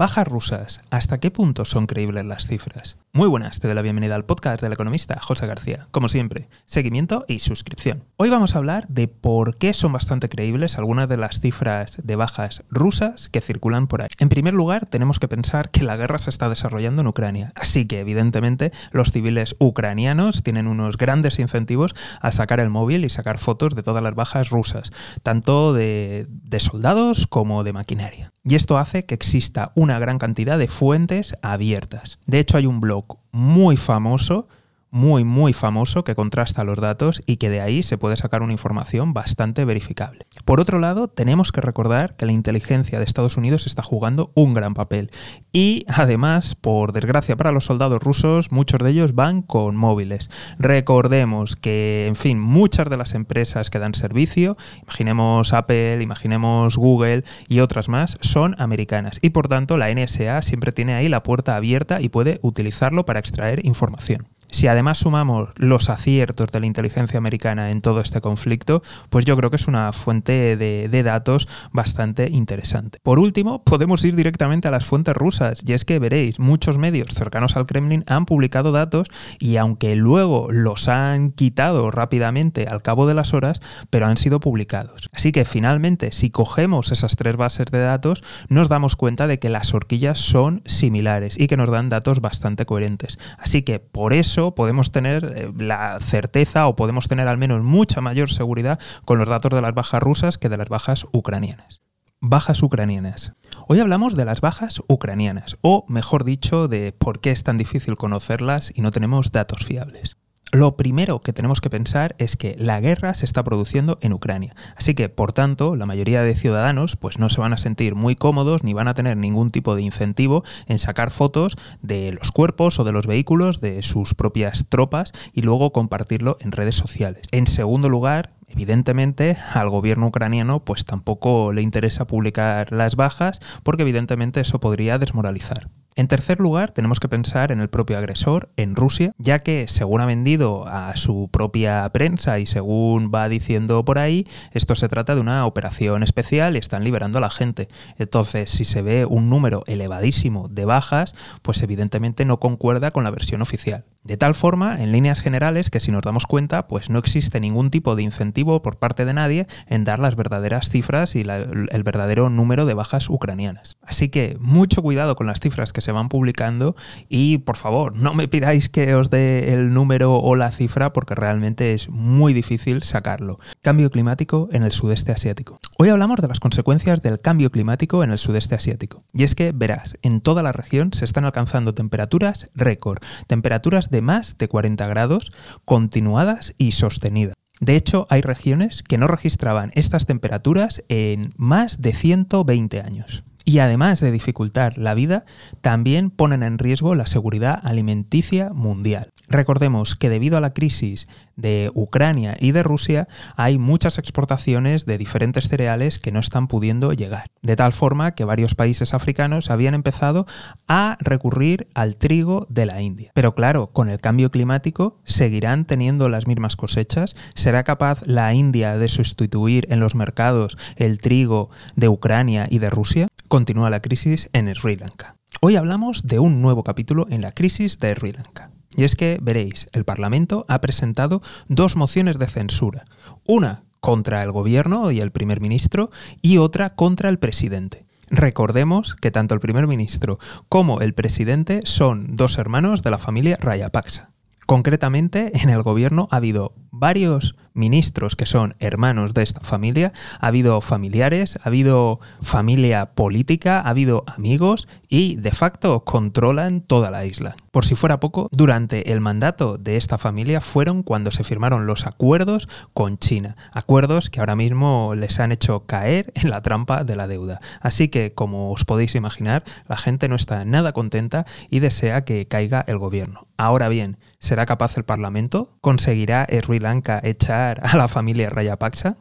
Bajas rusas. ¿Hasta qué punto son creíbles las cifras? Muy buenas, te doy la bienvenida al podcast del economista José García. Como siempre, seguimiento y suscripción. Hoy vamos a hablar de por qué son bastante creíbles algunas de las cifras de bajas rusas que circulan por ahí. En primer lugar, tenemos que pensar que la guerra se está desarrollando en Ucrania, así que evidentemente los civiles ucranianos tienen unos grandes incentivos a sacar el móvil y sacar fotos de todas las bajas rusas, tanto de, de soldados como de maquinaria. Y esto hace que exista una gran cantidad de fuentes abiertas. De hecho, hay un blog muy famoso muy, muy famoso que contrasta los datos y que de ahí se puede sacar una información bastante verificable. Por otro lado, tenemos que recordar que la inteligencia de Estados Unidos está jugando un gran papel y además, por desgracia para los soldados rusos, muchos de ellos van con móviles. Recordemos que, en fin, muchas de las empresas que dan servicio, imaginemos Apple, imaginemos Google y otras más, son americanas y por tanto la NSA siempre tiene ahí la puerta abierta y puede utilizarlo para extraer información. Si además sumamos los aciertos de la inteligencia americana en todo este conflicto, pues yo creo que es una fuente de, datos bastante interesante. Por último, podemos ir directamente a las fuentes rusas, y es que veréis, muchos medios cercanos al Kremlin han publicado datos y aunque luego los han quitado rápidamente al cabo de las horas, pero han sido publicados. Así que finalmente, si cogemos esas tres bases de datos, nos damos cuenta de que las horquillas son similares y que nos dan datos bastante coherentes. Así que por eso podemos tener eh, la certeza o podemos tener al menos mucha mayor seguridad con los datos de las bajas rusas que de las bajas ucranianas. Bajas ucranianas. Hoy hablamos de las bajas ucranianas, o mejor dicho, de por qué es tan difícil conocerlas y no tenemos datos fiables. Lo primero que tenemos que pensar es que la guerra se está produciendo en Ucrania. Así que, por tanto, la mayoría de ciudadanos pues no se van a sentir muy cómodos ni van a tener ningún tipo de incentivo en sacar fotos de los cuerpos o de los vehículos de sus propias tropas y luego compartirlo en redes sociales. En segundo lugar, Evidentemente al gobierno ucraniano pues tampoco le interesa publicar las bajas porque evidentemente eso podría desmoralizar. En tercer lugar, tenemos que pensar en el propio agresor, en Rusia, ya que según ha vendido a su propia prensa y según va diciendo por ahí, esto se trata de una operación especial y están liberando a la gente. Entonces, si se ve un número elevadísimo de bajas, pues evidentemente no concuerda con la versión oficial. De tal forma, en líneas generales, que si nos damos cuenta, pues no existe ningún tipo de incentivo por parte de nadie en dar las verdaderas cifras y el verdadero número de bajas ucranianas. Así que mucho cuidado con las cifras que se van publicando y por favor, no me pidáis que os dé el número o la cifra porque realmente es muy difícil sacarlo. Cambio climático en el sudeste asiático. Hoy hablamos de las consecuencias del cambio climático en el sudeste asiático. Y es que, verás, en toda la región se están alcanzando temperaturas récord, temperaturas de más de 40 grados, continuadas y sostenidas. De hecho, hay regiones que no registraban estas temperaturas en más de 120 años. Y además de dificultar la vida, también ponen en riesgo la seguridad alimenticia mundial. Recordemos que debido a la crisis de Ucrania y de Rusia hay muchas exportaciones de diferentes cereales que no están pudiendo llegar. De tal forma que varios países africanos habían empezado a recurrir al trigo de la India. Pero claro, con el cambio climático seguirán teniendo las mismas cosechas. ¿Será capaz la India de sustituir en los mercados el trigo de Ucrania y de Rusia? Continúa la crisis en Sri Lanka. Hoy hablamos de un nuevo capítulo en la crisis de Sri Lanka. Y es que, veréis, el Parlamento ha presentado dos mociones de censura. Una contra el gobierno y el primer ministro y otra contra el presidente. Recordemos que tanto el primer ministro como el presidente son dos hermanos de la familia Rayapaksa. Concretamente, en el gobierno ha habido varios ministros que son hermanos de esta familia, ha habido familiares, ha habido familia política, ha habido amigos y de facto controlan toda la isla. Por si fuera poco, durante el mandato de esta familia fueron cuando se firmaron los acuerdos con China, acuerdos que ahora mismo les han hecho caer en la trampa de la deuda. Así que, como os podéis imaginar, la gente no está nada contenta y desea que caiga el gobierno. Ahora bien, ¿será capaz el Parlamento? ¿Conseguirá Sri Lanka echar a la familia Rayapaksa?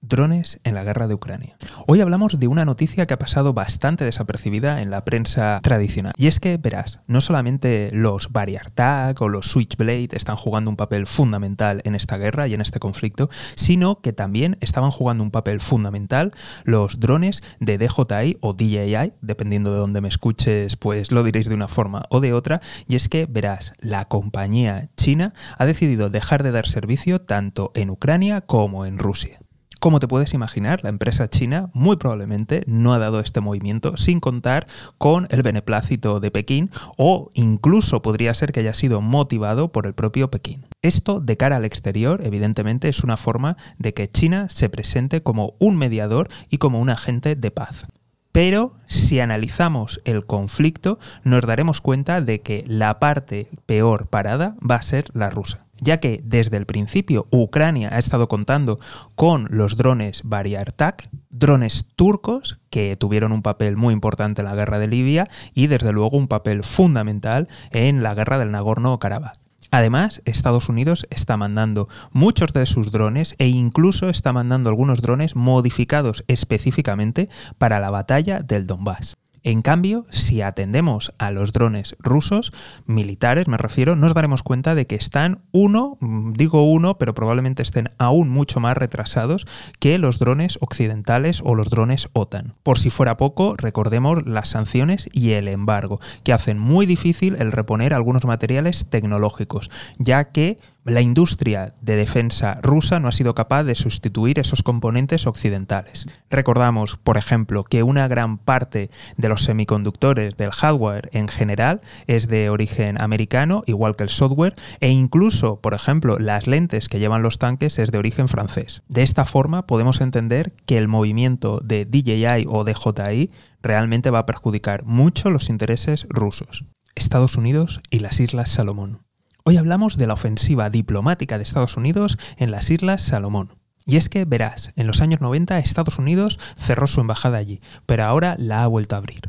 Drones en la guerra de Ucrania. Hoy hablamos de una noticia que ha pasado bastante desapercibida en la prensa tradicional. Y es que, verás, no solamente los Tag o los Switchblade están jugando un papel fundamental en esta guerra y en este conflicto, sino que también estaban jugando un papel fundamental los drones de DJI o DJI, dependiendo de dónde me escuches, pues lo diréis de una forma o de otra. Y es que, verás, la compañía china ha decidido dejar de dar servicio tanto en Ucrania como en Rusia. Como te puedes imaginar, la empresa china muy probablemente no ha dado este movimiento sin contar con el beneplácito de Pekín o incluso podría ser que haya sido motivado por el propio Pekín. Esto de cara al exterior, evidentemente, es una forma de que China se presente como un mediador y como un agente de paz. Pero si analizamos el conflicto, nos daremos cuenta de que la parte peor parada va a ser la rusa ya que desde el principio Ucrania ha estado contando con los drones Bayraktar, drones turcos que tuvieron un papel muy importante en la guerra de Libia y desde luego un papel fundamental en la guerra del Nagorno-Karabaj. Además, Estados Unidos está mandando muchos de sus drones e incluso está mandando algunos drones modificados específicamente para la batalla del Donbass. En cambio, si atendemos a los drones rusos, militares me refiero, nos daremos cuenta de que están uno, mm, digo uno, pero probablemente estén aún mucho más retrasados que los drones occidentales o los drones OTAN. Por si fuera poco, recordemos las sanciones y el embargo, que hacen muy difícil el reponer algunos materiales tecnológicos, ya que la industria de defensa rusa no ha sido capaz de sustituir esos componentes occidentales. Recordamos, por ejemplo, que una gran parte de los semiconductores del hardware en general es de origen americano, igual que el software, e incluso, por ejemplo, las lentes que llevan los tanques es de origen francés. De esta forma podemos entender que el movimiento de DJI o DJI realmente va a perjudicar mucho los intereses rusos. Estados Unidos y las Islas Salomón. Hoy hablamos de la ofensiva diplomática de Estados Unidos en las Islas Salomón. Y es que, verás, en los años 90 Estados Unidos cerró su embajada allí, pero ahora la ha vuelto a abrir.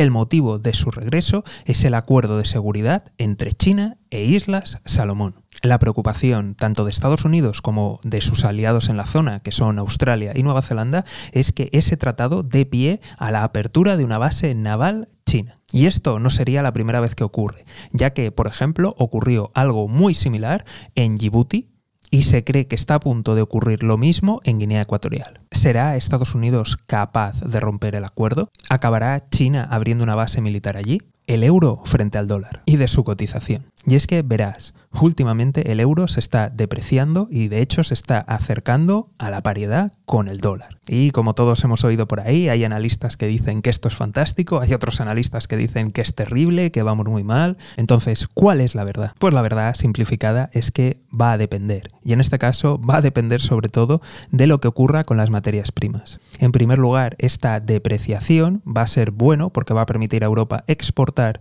El motivo de su regreso es el acuerdo de seguridad entre China e Islas Salomón. La preocupación tanto de Estados Unidos como de sus aliados en la zona, que son Australia y Nueva Zelanda, es que ese tratado dé pie a la apertura de una base naval china. Y esto no sería la primera vez que ocurre, ya que, por ejemplo, ocurrió algo muy similar en Djibouti y se cree que está a punto de ocurrir lo mismo en Guinea Ecuatorial. ¿Será Estados Unidos capaz de romper el acuerdo? ¿Acabará China abriendo una base militar allí? El euro frente al dólar y de su cotización. Y es que verás, últimamente el euro se está depreciando y de hecho se está acercando a la paridad con el dólar. Y como todos hemos oído por ahí, hay analistas que dicen que esto es fantástico, hay otros analistas que dicen que es terrible, que vamos muy mal. Entonces, ¿cuál es la verdad? Pues la verdad simplificada es que va a depender. Y en este caso va a depender sobre todo de lo que ocurra con las materias primas. En primer lugar, esta depreciación va a ser bueno porque va a permitir a Europa exportar,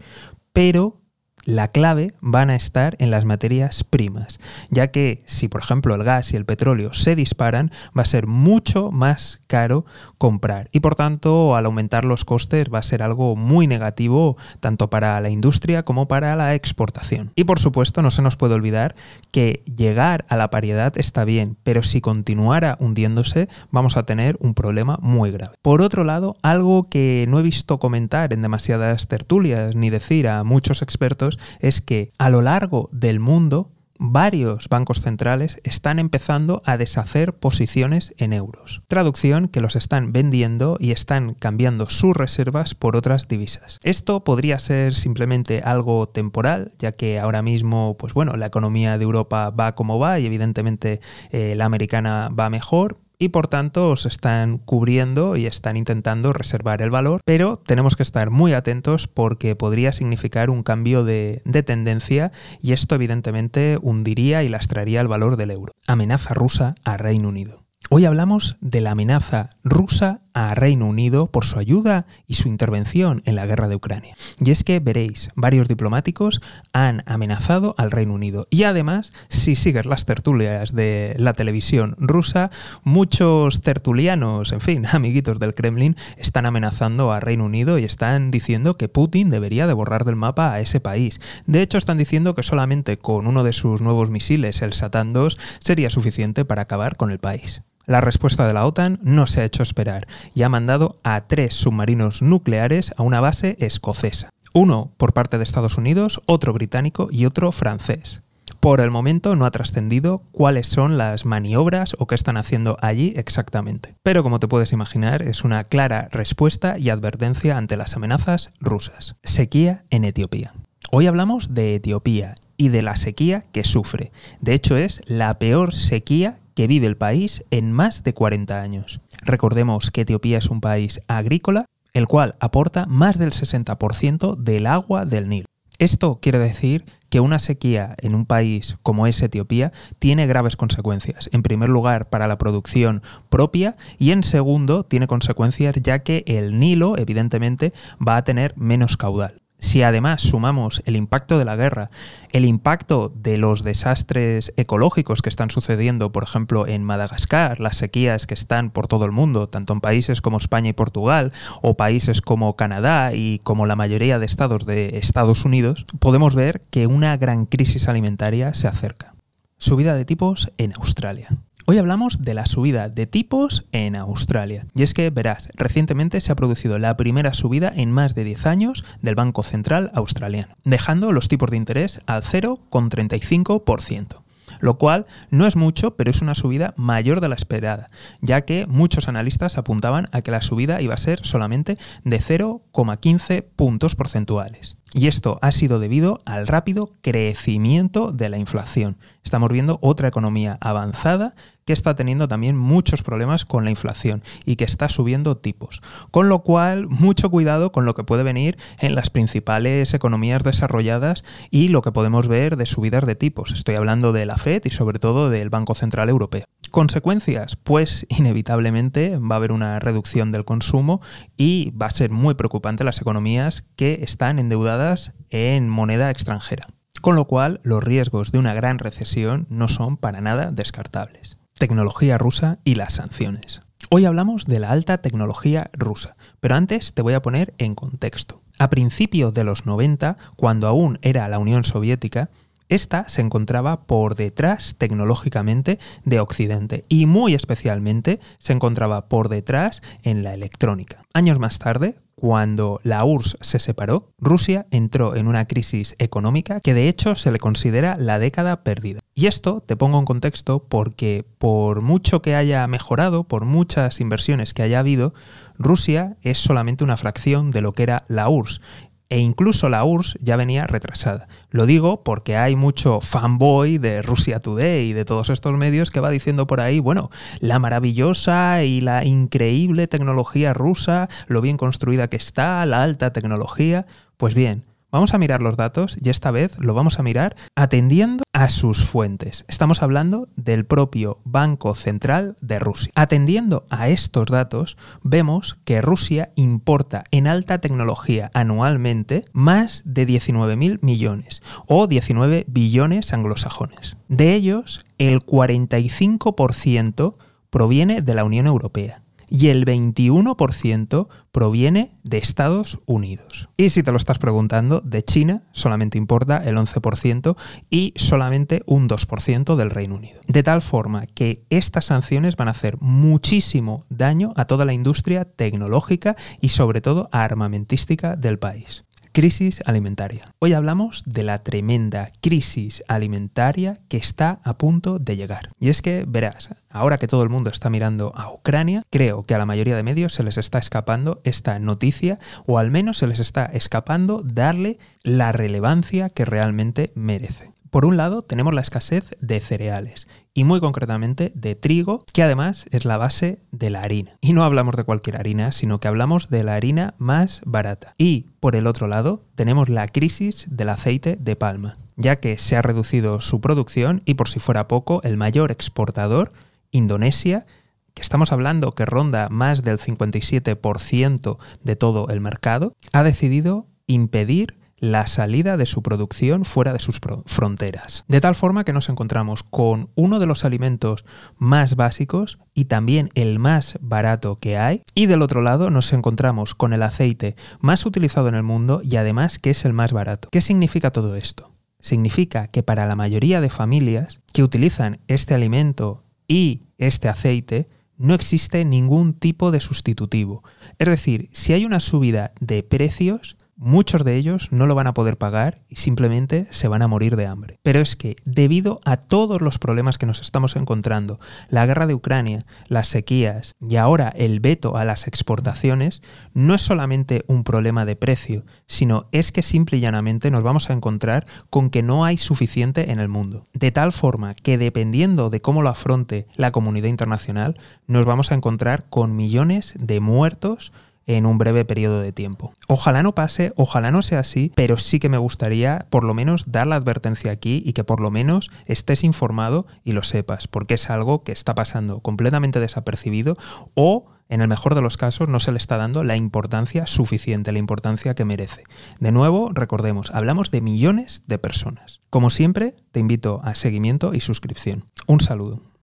pero la clave van a estar en las materias primas, ya que si por ejemplo el gas y el petróleo se disparan, va a ser mucho más caro comprar y por tanto al aumentar los costes va a ser algo muy negativo tanto para la industria como para la exportación. Y por supuesto no se nos puede olvidar que llegar a la paridad está bien, pero si continuara hundiéndose vamos a tener un problema muy grave. Por otro lado, algo que no he visto comentar en demasiadas tertulias ni decir a muchos expertos es que a lo largo del mundo varios bancos centrales están empezando a deshacer posiciones en euros. Traducción que los están vendiendo y están cambiando sus reservas por otras divisas. Esto podría ser simplemente algo temporal, ya que ahora mismo, pues bueno, la economía de Europa va como va y evidentemente eh, la americana va mejor, y por tanto se están cubriendo y están intentando reservar el valor, pero tenemos que estar muy atentos porque podría significar un cambio de, de tendencia y esto evidentemente hundiría y lastraría el valor del euro. Amenaza rusa a Reino Unido. Hoy hablamos de la amenaza rusa a Reino Unido por su ayuda y su intervención en la guerra de Ucrania. Y es que veréis, varios diplomáticos han amenazado al Reino Unido. Y además, si sigues las tertulias de la televisión rusa, muchos tertulianos, en fin, amiguitos del Kremlin, están amenazando a Reino Unido y están diciendo que Putin debería de borrar del mapa a ese país. De hecho, están diciendo que solamente con uno de sus nuevos misiles, el Satan 2, sería suficiente para acabar con el país. La respuesta de la OTAN no se ha hecho esperar y ha mandado a tres submarinos nucleares a una base escocesa. Uno por parte de Estados Unidos, otro británico y otro francés. Por el momento no ha trascendido cuáles son las maniobras o qué están haciendo allí exactamente. Pero como te puedes imaginar, es una clara respuesta y advertencia ante las amenazas rusas. Sequía en Etiopía. Hoy hablamos de Etiopía y de la sequía que sufre. De hecho, es la peor sequía que vive el país en más de 40 años. Recordemos que Etiopía es un país agrícola, el cual aporta más del 60% del agua del Nilo. Esto quiere decir que una sequía en un país como es Etiopía tiene graves consecuencias. En primer lugar, para la producción propia y en segundo, tiene consecuencias ya que el Nilo, evidentemente, va a tener menos caudal. Si además sumamos el impacto de la guerra, el impacto de los desastres ecológicos que están sucediendo, por ejemplo, en Madagascar, las sequías que están por todo el mundo, tanto en países como España y Portugal, o países como Canadá y como la mayoría de estados de Estados Unidos, podemos ver que una gran crisis alimentaria se acerca. Subida de tipos en Australia. Hoy hablamos de la subida de tipos en Australia. Y es que, verás, recientemente se ha producido la primera subida en más de 10 años del Banco Central australiano, dejando los tipos de interés al 0,35% lo cual no es mucho, pero es una subida mayor de la esperada, ya que muchos analistas apuntaban a que la subida iba a ser solamente de 0,15 puntos porcentuales. Y esto ha sido debido al rápido crecimiento de la inflación. Estamos viendo otra economía avanzada que está teniendo también muchos problemas con la inflación y que está subiendo tipos. Con lo cual, mucho cuidado con lo que puede venir en las principales economías desarrolladas y lo que podemos ver de subidas de tipos. Estoy hablando de la Fed y sobre todo del Banco Central Europeo. ¿Consecuencias? Pues inevitablemente va a haber una reducción del consumo y va a ser muy preocupante las economías que están endeudadas en moneda extranjera. Con lo cual, los riesgos de una gran recesión no son para nada descartables tecnología rusa y las sanciones. Hoy hablamos de la alta tecnología rusa, pero antes te voy a poner en contexto. A principios de los 90, cuando aún era la Unión Soviética, esta se encontraba por detrás tecnológicamente de Occidente y muy especialmente se encontraba por detrás en la electrónica. Años más tarde, cuando la URSS se separó, Rusia entró en una crisis económica que de hecho se le considera la década perdida. Y esto te pongo en contexto porque por mucho que haya mejorado, por muchas inversiones que haya habido, Rusia es solamente una fracción de lo que era la URSS e incluso la URSS ya venía retrasada. Lo digo porque hay mucho fanboy de Russia Today y de todos estos medios que va diciendo por ahí, bueno, la maravillosa y la increíble tecnología rusa, lo bien construida que está, la alta tecnología. Pues bien, Vamos a mirar los datos y esta vez lo vamos a mirar atendiendo a sus fuentes. Estamos hablando del propio Banco Central de Rusia. Atendiendo a estos datos, vemos que Rusia importa en alta tecnología anualmente más de 19.000 millones o 19 billones anglosajones. De ellos, el 45% proviene de la Unión Europea y el 21% proviene de Estados Unidos. Y si te lo estás preguntando, de China solamente importa el 11% y solamente un 2% del Reino Unido. De tal forma que estas sanciones van a hacer muchísimo daño a toda la industria tecnológica y sobre todo armamentística del país. Crisis alimentaria. Hoy hablamos de la tremenda crisis alimentaria que está a punto de llegar. Y es que, verás, ahora que todo el mundo está mirando a Ucrania, creo que a la mayoría de medios se les está escapando esta noticia o al menos se les está escapando darle la relevancia que realmente merece. Por un lado, tenemos la escasez de cereales y muy concretamente de trigo, que además es la base de la harina. Y no hablamos de cualquier harina, sino que hablamos de la harina más barata. Y por el otro lado, tenemos la crisis del aceite de palma, ya que se ha reducido su producción y por si fuera poco, el mayor exportador, Indonesia, que estamos hablando que ronda más del 57% de todo el mercado, ha decidido impedir la salida de su producción fuera de sus fronteras. De tal forma que nos encontramos con uno de los alimentos más básicos y también el más barato que hay. Y del otro lado nos encontramos con el aceite más utilizado en el mundo y además que es el más barato. ¿Qué significa todo esto? Significa que para la mayoría de familias que utilizan este alimento y este aceite, no existe ningún tipo de sustitutivo. Es decir, si hay una subida de precios, Muchos de ellos no lo van a poder pagar y simplemente se van a morir de hambre. Pero es que debido a todos los problemas que nos estamos encontrando, la guerra de Ucrania, las sequías y ahora el veto a las exportaciones, no es solamente un problema de precio, sino es que simple y llanamente nos vamos a encontrar con que no hay suficiente en el mundo. De tal forma que dependiendo de cómo lo afronte la comunidad internacional, nos vamos a encontrar con millones de muertos en un breve periodo de tiempo. Ojalá no pase, ojalá no sea así, pero sí que me gustaría por lo menos dar la advertencia aquí y que por lo menos estés informado y lo sepas, porque es algo que está pasando completamente desapercibido o en el mejor de los casos no se le está dando la importancia suficiente, la importancia que merece. De nuevo, recordemos, hablamos de millones de personas. Como siempre, te invito a seguimiento y suscripción. Un saludo.